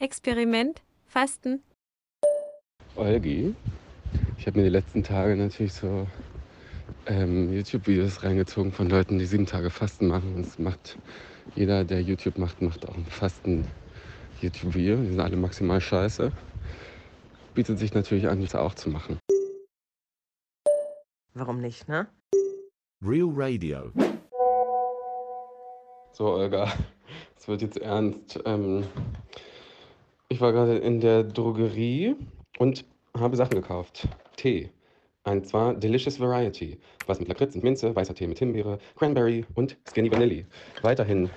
Experiment, Fasten. Olgi, ich habe mir die letzten Tage natürlich so ähm, YouTube-Videos reingezogen von Leuten, die sieben Tage Fasten machen. Und es macht jeder, der YouTube macht, macht auch ein Fasten-YouTube-Video. Die sind alle maximal scheiße. Bietet sich natürlich an, das auch zu machen. Warum nicht, ne? Real Radio. So, Olga, es wird jetzt ernst. Ähm, ich war gerade in der Drogerie und habe Sachen gekauft. Tee. Und zwar Delicious Variety. Was mit Lakritz und Minze, weißer Tee mit Himbeere, Cranberry und Skinny Vanilli. Weiterhin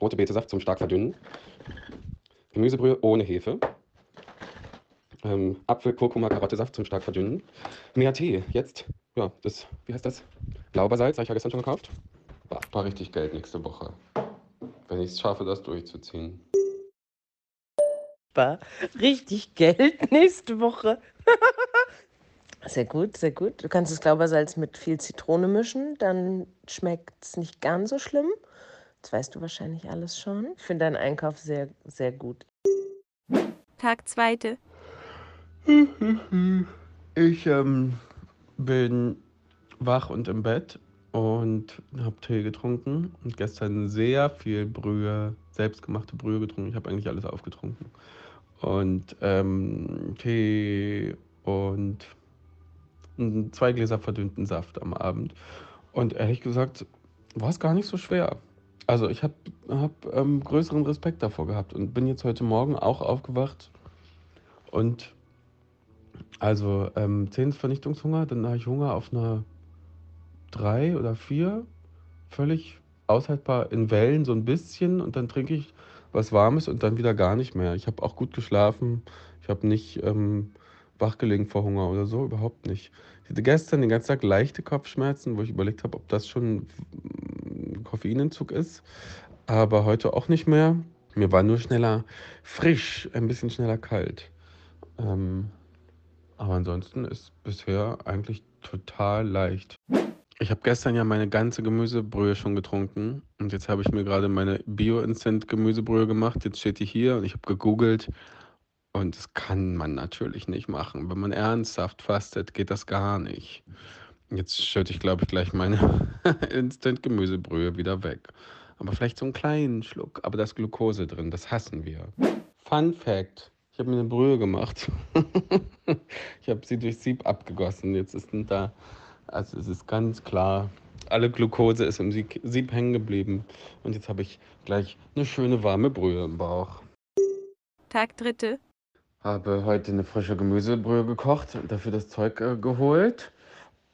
rote Betesaft zum stark verdünnen. Gemüsebrühe ohne Hefe. Ähm, Apfel, Kurkuma, Karottesaft zum stark verdünnen. Mehr Tee. Jetzt, ja, das, wie heißt das? Blaubeersalz, habe ich ja gestern schon gekauft. War richtig Geld nächste Woche. Wenn ich es schaffe, das durchzuziehen. War richtig Geld nächste Woche. sehr gut, sehr gut. Du kannst das Glaubersalz mit viel Zitrone mischen, dann schmeckt es nicht ganz so schlimm. Das weißt du wahrscheinlich alles schon. Ich finde deinen Einkauf sehr, sehr gut. Tag zweite. Ich ähm, bin wach und im Bett und habe Tee getrunken und gestern sehr viel Brühe, selbstgemachte Brühe getrunken. Ich habe eigentlich alles aufgetrunken. Und ähm, Tee und zwei Gläser verdünnten Saft am Abend. Und ehrlich gesagt war es gar nicht so schwer. Also ich habe hab, ähm, größeren Respekt davor gehabt und bin jetzt heute Morgen auch aufgewacht und also ähm, 10 ist Vernichtungshunger, dann habe ich Hunger auf einer 3 oder 4, völlig aushaltbar in Wellen so ein bisschen und dann trinke ich was Warmes und dann wieder gar nicht mehr. Ich habe auch gut geschlafen, ich habe nicht ähm, wachgelegen vor Hunger oder so, überhaupt nicht. Ich hatte gestern den ganzen Tag leichte Kopfschmerzen, wo ich überlegt habe, ob das schon ein Koffeinentzug ist, aber heute auch nicht mehr. Mir war nur schneller frisch, ein bisschen schneller kalt. Ähm, aber ansonsten ist bisher eigentlich total leicht. Ich habe gestern ja meine ganze Gemüsebrühe schon getrunken und jetzt habe ich mir gerade meine Bio-Instant-Gemüsebrühe gemacht. Jetzt steht die hier und ich habe gegoogelt und das kann man natürlich nicht machen. Wenn man ernsthaft fastet, geht das gar nicht. Jetzt schütte ich, glaube ich, gleich meine Instant-Gemüsebrühe wieder weg. Aber vielleicht so einen kleinen Schluck. Aber da ist Glucose drin, das hassen wir. Fun Fact. Ich habe mir eine Brühe gemacht. ich habe sie durch Sieb abgegossen. Jetzt ist da, also es ist ganz klar, alle Glucose ist im Sieb hängen geblieben. Und jetzt habe ich gleich eine schöne warme Brühe im Bauch. Tag dritte. Habe heute eine frische Gemüsebrühe gekocht und dafür das Zeug äh, geholt.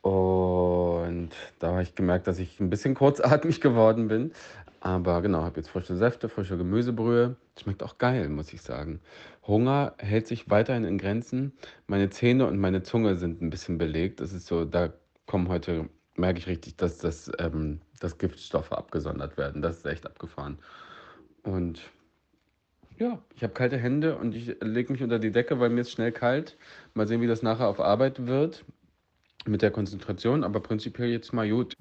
Und da habe ich gemerkt, dass ich ein bisschen kurzatmig geworden bin. Aber genau, habe jetzt frische Säfte, frische Gemüsebrühe. Schmeckt auch geil, muss ich sagen. Hunger hält sich weiterhin in Grenzen. Meine Zähne und meine Zunge sind ein bisschen belegt. Das ist so, da kommen heute, merke ich richtig, dass, das, ähm, dass Giftstoffe abgesondert werden. Das ist echt abgefahren. Und ja, ich habe kalte Hände und ich lege mich unter die Decke, weil mir ist schnell kalt. Mal sehen, wie das nachher auf Arbeit wird mit der Konzentration, aber prinzipiell jetzt mal gut.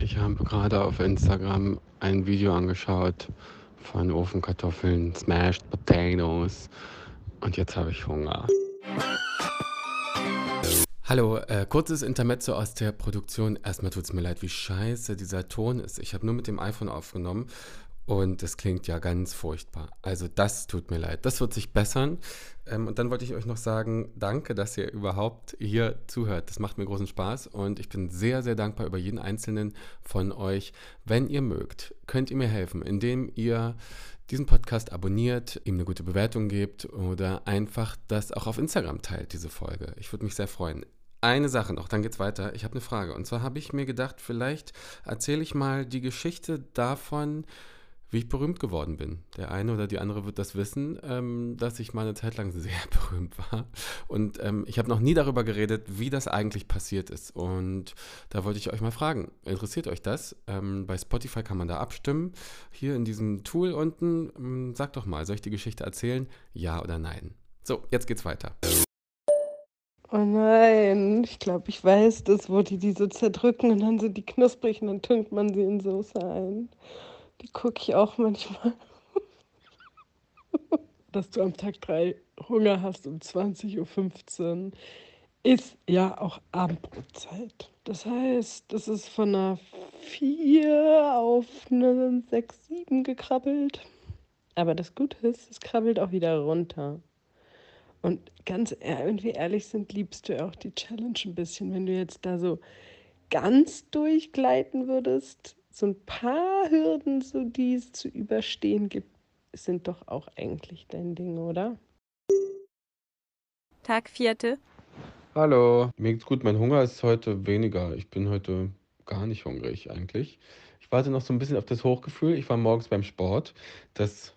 Ich habe gerade auf Instagram ein Video angeschaut von Ofenkartoffeln, Smashed Potatoes und jetzt habe ich Hunger. Hallo, äh, kurzes Intermezzo aus der Produktion. Erstmal tut es mir leid, wie scheiße dieser Ton ist. Ich habe nur mit dem iPhone aufgenommen und es klingt ja ganz furchtbar. Also das tut mir leid. Das wird sich bessern. Ähm, und dann wollte ich euch noch sagen, danke, dass ihr überhaupt hier zuhört. Das macht mir großen Spaß und ich bin sehr, sehr dankbar über jeden einzelnen von euch. Wenn ihr mögt, könnt ihr mir helfen, indem ihr diesen Podcast abonniert, ihm eine gute Bewertung gebt oder einfach das auch auf Instagram teilt, diese Folge. Ich würde mich sehr freuen eine Sache noch, dann geht's weiter. Ich habe eine Frage. Und zwar habe ich mir gedacht, vielleicht erzähle ich mal die Geschichte davon, wie ich berühmt geworden bin. Der eine oder die andere wird das wissen, ähm, dass ich mal eine Zeit lang sehr berühmt war. Und ähm, ich habe noch nie darüber geredet, wie das eigentlich passiert ist. Und da wollte ich euch mal fragen, interessiert euch das? Ähm, bei Spotify kann man da abstimmen. Hier in diesem Tool unten, ähm, sagt doch mal, soll ich die Geschichte erzählen? Ja oder nein? So, jetzt geht's weiter. Oh nein, ich glaube, ich weiß das, wo die die so zerdrücken und dann sind die knusprig und dann tunkt man sie in Soße ein. Die gucke ich auch manchmal. dass du am Tag 3 Hunger hast um 20.15 Uhr, ist ja auch Abendbrotzeit. Das heißt, das ist von einer 4 auf eine 6, 7 gekrabbelt. Aber das Gute ist, es krabbelt auch wieder runter. Und ganz wenn wir ehrlich sind, liebst du ja auch die Challenge ein bisschen. Wenn du jetzt da so ganz durchgleiten würdest, so ein paar Hürden, so die es zu überstehen gibt, sind doch auch eigentlich dein Ding, oder? Tag vierte, Hallo. Mir geht's gut. Mein Hunger ist heute weniger. Ich bin heute gar nicht hungrig eigentlich. Ich warte noch so ein bisschen auf das Hochgefühl. Ich war morgens beim Sport. Das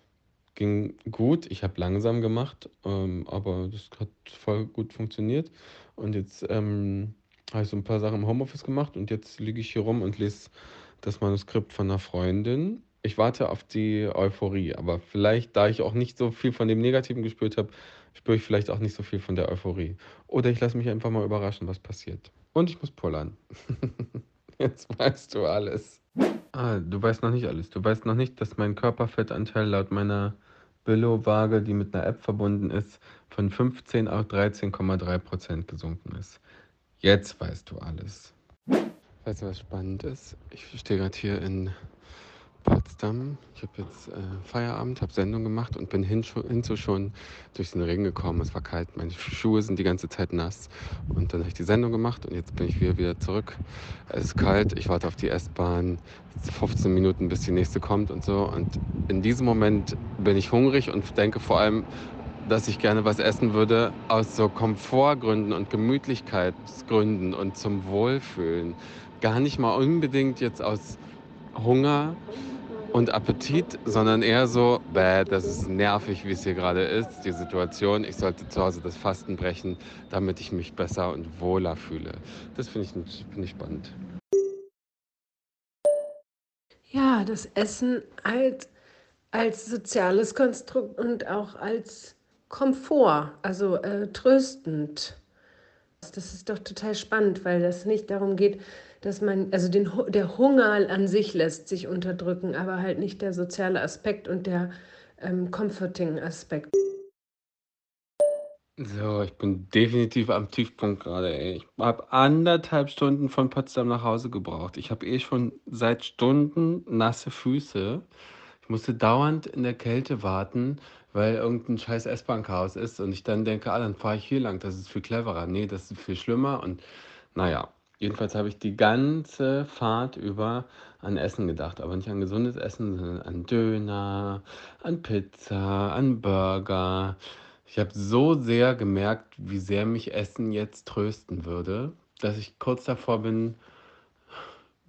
ging gut. Ich habe langsam gemacht, ähm, aber das hat voll gut funktioniert. Und jetzt ähm, habe ich so ein paar Sachen im Homeoffice gemacht und jetzt liege ich hier rum und lese das Manuskript von einer Freundin. Ich warte auf die Euphorie, aber vielleicht, da ich auch nicht so viel von dem Negativen gespürt habe, spüre ich vielleicht auch nicht so viel von der Euphorie. Oder ich lasse mich einfach mal überraschen, was passiert. Und ich muss pullern. Jetzt weißt du alles. Ah, du weißt noch nicht alles. Du weißt noch nicht, dass mein Körperfettanteil laut meiner Billo-Waage, die mit einer App verbunden ist, von 15 auf 13,3 Prozent gesunken ist. Jetzt weißt du alles. Weißt du, was spannend ist? Ich stehe gerade hier in Potsdam. Ich habe jetzt äh, Feierabend, habe Sendung gemacht und bin hin, hinzu schon durch den Regen gekommen. Es war kalt, meine Schuhe sind die ganze Zeit nass. Und dann habe ich die Sendung gemacht und jetzt bin ich wieder, wieder zurück. Es ist kalt, ich warte auf die S-Bahn. 15 Minuten, bis die nächste kommt und so. Und in diesem Moment bin ich hungrig und denke vor allem, dass ich gerne was essen würde aus so Komfortgründen und Gemütlichkeitsgründen und zum Wohlfühlen. Gar nicht mal unbedingt jetzt aus Hunger und Appetit, sondern eher so, bäh, das ist nervig, wie es hier gerade ist, die Situation. Ich sollte zu Hause das Fasten brechen, damit ich mich besser und wohler fühle. Das finde ich, find ich spannend. Ja, das Essen als, als soziales Konstrukt und auch als Komfort, also äh, tröstend. Das ist doch total spannend, weil das nicht darum geht, dass man, also den, der Hunger an sich lässt sich unterdrücken, aber halt nicht der soziale Aspekt und der ähm, Comforting-Aspekt. So, ich bin definitiv am Tiefpunkt gerade. Ich habe anderthalb Stunden von Potsdam nach Hause gebraucht. Ich habe eh schon seit Stunden nasse Füße. Ich musste dauernd in der Kälte warten, weil irgendein scheiß S-Bahn-Chaos ist und ich dann denke, ah, dann fahre ich hier lang, das ist viel cleverer. Nee, das ist viel schlimmer und naja, jedenfalls habe ich die ganze Fahrt über an Essen gedacht, aber nicht an gesundes Essen, sondern an Döner, an Pizza, an Burger. Ich habe so sehr gemerkt, wie sehr mich Essen jetzt trösten würde, dass ich kurz davor bin,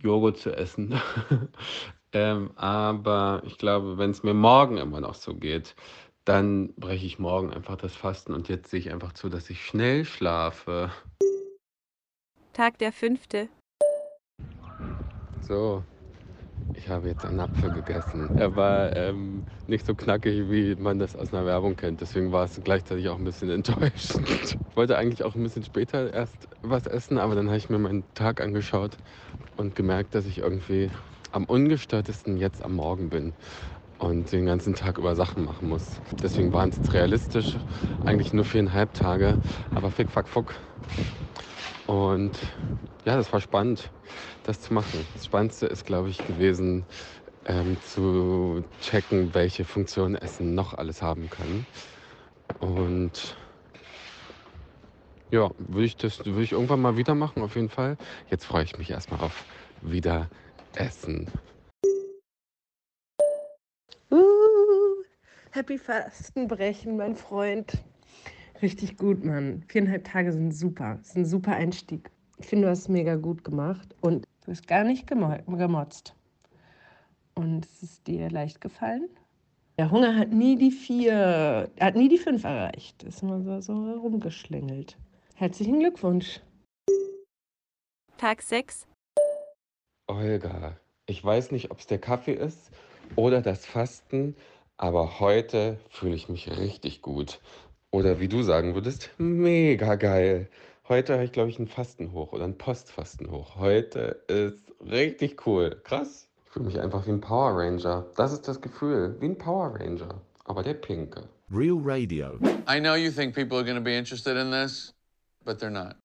Joghurt zu essen. ähm, aber ich glaube, wenn es mir morgen immer noch so geht, dann breche ich morgen einfach das Fasten und jetzt sehe ich einfach zu, dass ich schnell schlafe. Tag der fünfte, So, ich habe jetzt einen Apfel gegessen. Er war ähm, nicht so knackig, wie man das aus einer Werbung kennt. Deswegen war es gleichzeitig auch ein bisschen enttäuschend. Ich wollte eigentlich auch ein bisschen später erst was essen, aber dann habe ich mir meinen Tag angeschaut und gemerkt, dass ich irgendwie am ungestörtesten jetzt am Morgen bin und den ganzen Tag über Sachen machen muss. Deswegen waren es jetzt realistisch eigentlich nur viereinhalb Tage, aber fick, fuck, fuck. Und ja, das war spannend, das zu machen. Das Spannendste ist, glaube ich, gewesen, ähm, zu checken, welche Funktion Essen noch alles haben kann. Und ja, würde ich das würde ich irgendwann mal wieder machen, auf jeden Fall. Jetzt freue ich mich erstmal auf wieder Essen. Uh, Happy Fastenbrechen, mein Freund. Richtig gut, Mann. Viereinhalb Tage sind super. Das ist ein super Einstieg. Ich finde, du hast es mega gut gemacht und du hast gar nicht gemo gemotzt. Und es ist dir leicht gefallen. Der Hunger hat nie die vier, hat nie die fünf erreicht. Ist immer so, so rumgeschlängelt. Herzlichen Glückwunsch. Tag sechs, Olga, ich weiß nicht, ob es der Kaffee ist oder das Fasten, aber heute fühle ich mich richtig gut. Oder wie du sagen würdest, mega geil. Heute habe ich, glaube ich, ein Fastenhoch oder ein Postfastenhoch. Heute ist richtig cool. Krass. Ich fühle mich einfach wie ein Power Ranger. Das ist das Gefühl, wie ein Power Ranger. aber der pinke. Real Radio. I know you think people are going to be interested in this, but they're not.